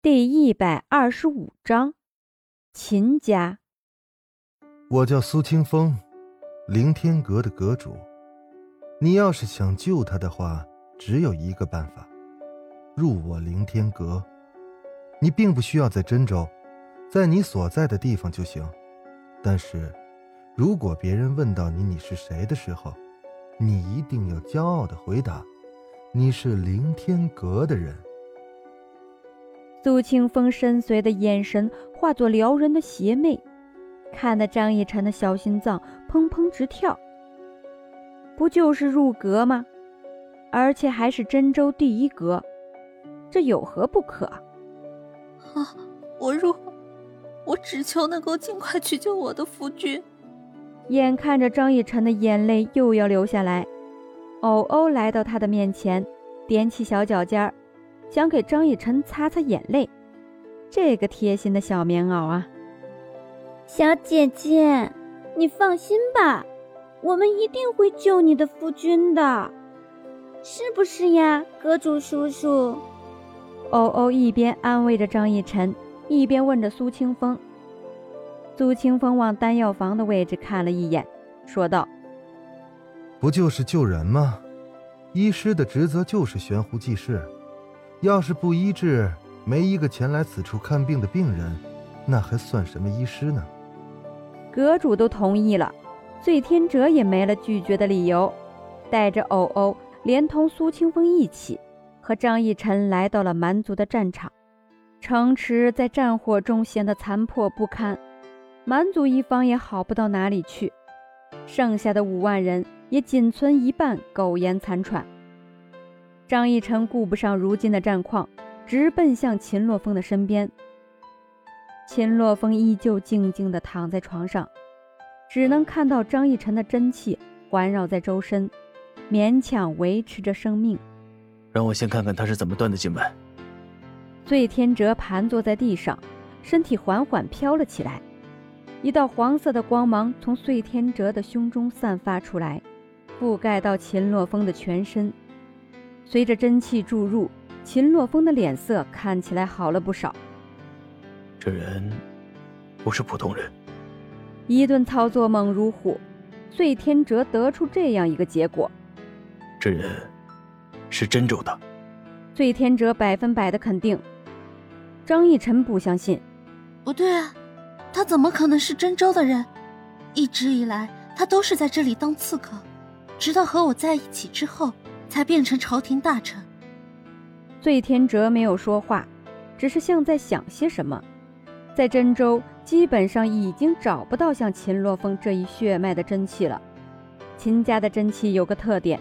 第一百二十五章，秦家。我叫苏清风，凌天阁的阁主。你要是想救他的话，只有一个办法：入我凌天阁。你并不需要在真州，在你所在的地方就行。但是，如果别人问到你你是谁的时候，你一定要骄傲的回答：你是凌天阁的人。苏清风深邃的眼神化作撩人的邪魅，看得张逸晨的小心脏砰砰直跳。不就是入阁吗？而且还是真州第一阁，这有何不可？啊！我入，我只求能够尽快去救我的夫君。眼看着张逸晨的眼泪又要流下来，偶欧来到他的面前，踮起小脚尖儿。想给张逸晨擦擦眼泪，这个贴心的小棉袄啊！小姐姐，你放心吧，我们一定会救你的夫君的，是不是呀，阁主叔叔？欧欧一边安慰着张逸晨，一边问着苏清风。苏清风往丹药房的位置看了一眼，说道：“不就是救人吗？医师的职责就是悬壶济世。”要是不医治，没一个前来此处看病的病人，那还算什么医师呢？阁主都同意了，醉天哲也没了拒绝的理由，带着欧欧，连同苏清风一起，和张逸晨来到了蛮族的战场。城池在战火中显得残破不堪，蛮族一方也好不到哪里去，剩下的五万人也仅存一半苟延残喘。张逸晨顾不上如今的战况，直奔向秦洛风的身边。秦洛风依旧静静地躺在床上，只能看到张逸晨的真气环绕在周身，勉强维持着生命。让我先看看他是怎么断的经脉。醉天哲盘坐在地上，身体缓缓飘了起来，一道黄色的光芒从醉天哲的胸中散发出来，覆盖到秦洛风的全身。随着真气注入，秦洛风的脸色看起来好了不少。这人不是普通人。一顿操作猛如虎，醉天哲得出这样一个结果：这人是真州的。醉天哲百分百的肯定。张逸晨不相信。不对啊，他怎么可能是真州的人？一直以来，他都是在这里当刺客，直到和我在一起之后。才变成朝廷大臣。醉天哲没有说话，只是像在想些什么。在真州，基本上已经找不到像秦洛风这一血脉的真气了。秦家的真气有个特点，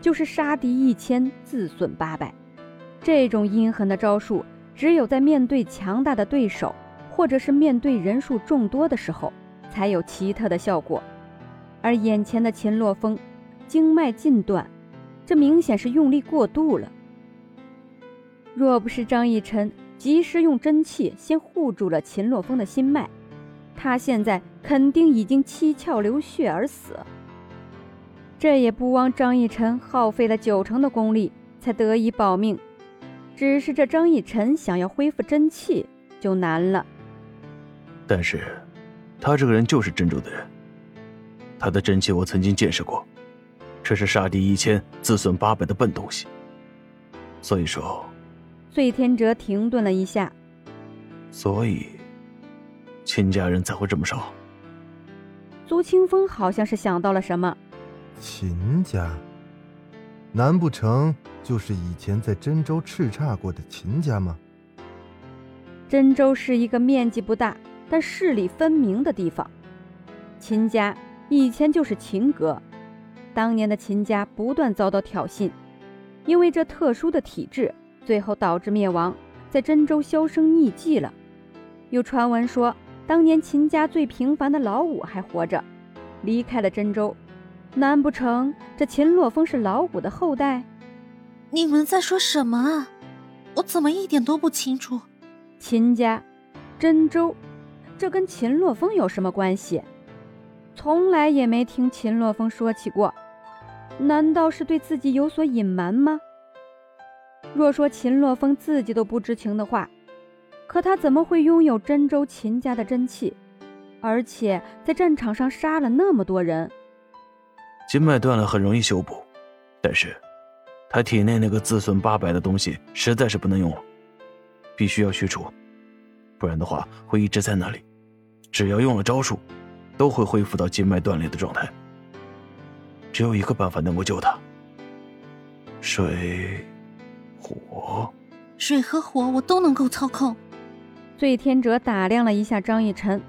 就是杀敌一千，自损八百。这种阴狠的招数，只有在面对强大的对手，或者是面对人数众多的时候，才有奇特的效果。而眼前的秦洛风，经脉尽断。这明显是用力过度了。若不是张逸晨及时用真气先护住了秦洛风的心脉，他现在肯定已经七窍流血而死。这也不枉张逸晨耗费了九成的功力才得以保命，只是这张逸晨想要恢复真气就难了。但是，他这个人就是真州的人，他的真气我曾经见识过。这是杀敌一千，自损八百的笨东西。所以说，醉天哲停顿了一下。所以，秦家人才会这么少。苏清风好像是想到了什么。秦家？难不成就是以前在真州叱咤过的秦家吗？真州是一个面积不大但势力分明的地方。秦家以前就是秦阁。当年的秦家不断遭到挑衅，因为这特殊的体质，最后导致灭亡，在真州销声匿迹了。有传闻说，当年秦家最平凡的老五还活着，离开了真州。难不成这秦洛风是老五的后代？你们在说什么啊？我怎么一点都不清楚？秦家，真州，这跟秦洛风有什么关系？从来也没听秦洛风说起过。难道是对自己有所隐瞒吗？若说秦洛风自己都不知情的话，可他怎么会拥有真州秦家的真气，而且在战场上杀了那么多人？筋脉断了很容易修补，但是，他体内那个自损八百的东西实在是不能用了，必须要去除，不然的话会一直在那里。只要用了招数，都会恢复到筋脉断裂的状态。只有一个办法能够救他：水、火。水和火我都能够操控。醉天者打量了一下张逸晨，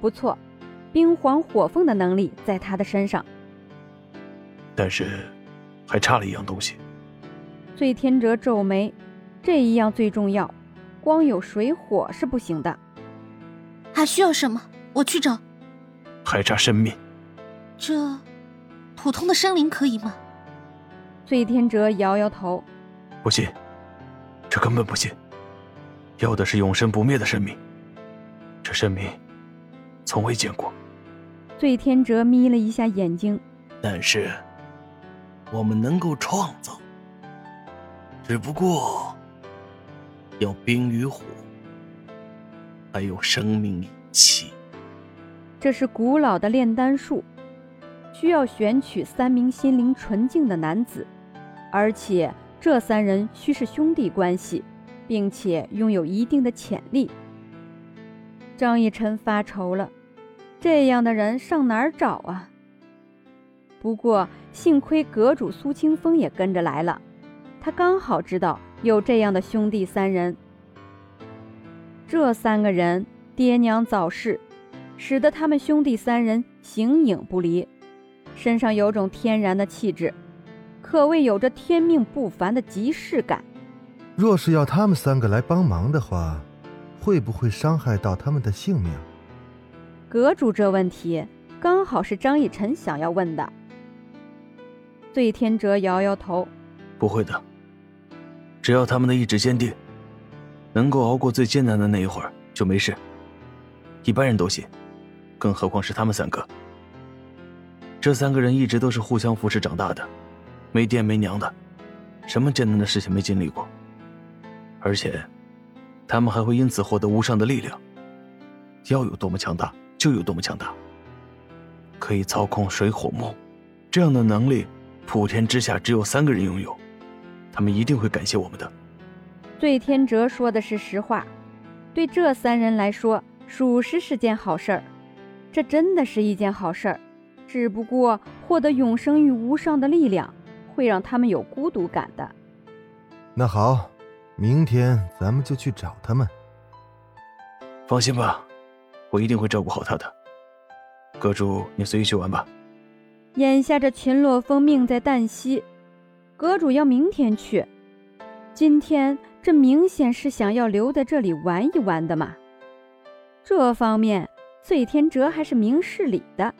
不错，冰皇火凤的能力在他的身上。但是，还差了一样东西。醉天者皱眉，这一样最重要，光有水火是不行的。还需要什么？我去找。还差生命。这，普通的生灵可以吗？醉天哲摇摇头，不信，这根本不信。要的是永生不灭的生命，这生命从未见过。醉天哲眯了一下眼睛，但是我们能够创造，只不过要冰与火，还有生命以气。这是古老的炼丹术，需要选取三名心灵纯净的男子，而且这三人需是兄弟关系。并且拥有一定的潜力。张逸晨发愁了，这样的人上哪儿找啊？不过幸亏阁主苏清风也跟着来了，他刚好知道有这样的兄弟三人。这三个人爹娘早逝，使得他们兄弟三人形影不离，身上有种天然的气质，可谓有着天命不凡的即视感。若是要他们三个来帮忙的话，会不会伤害到他们的性命？阁主这问题刚好是张逸晨想要问的。醉天哲摇摇头：“不会的，只要他们的意志坚定，能够熬过最艰难的那一会儿就没事。一般人都信，更何况是他们三个。这三个人一直都是互相扶持长大的，没爹没娘的，什么艰难的事情没经历过。”而且，他们还会因此获得无上的力量。要有多么强大，就有多么强大。可以操控水火木，这样的能力，普天之下只有三个人拥有。他们一定会感谢我们的。醉天哲说的是实话，对这三人来说，属实是件好事儿。这真的是一件好事儿，只不过获得永生与无上的力量，会让他们有孤独感的。那好。明天咱们就去找他们。放心吧，我一定会照顾好他的。阁主，你随意去玩吧。眼下这秦洛风命在旦夕，阁主要明天去。今天这明显是想要留在这里玩一玩的嘛。这方面，醉天哲还是明事理的。